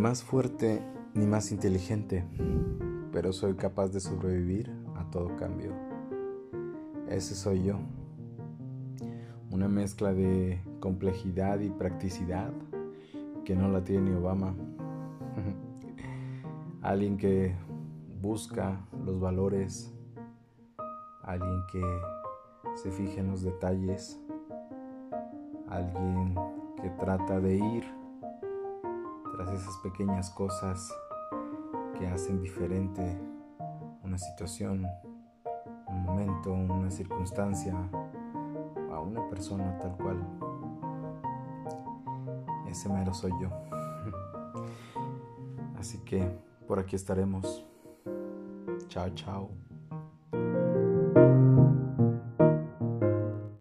más fuerte ni más inteligente, pero soy capaz de sobrevivir a todo cambio. Ese soy yo. Una mezcla de complejidad y practicidad que no la tiene Obama. Alguien que busca los valores, alguien que se fija en los detalles, alguien que trata de ir esas pequeñas cosas que hacen diferente una situación, un momento, una circunstancia a una persona tal cual. Ese mero soy yo. Así que por aquí estaremos. Chao, chao.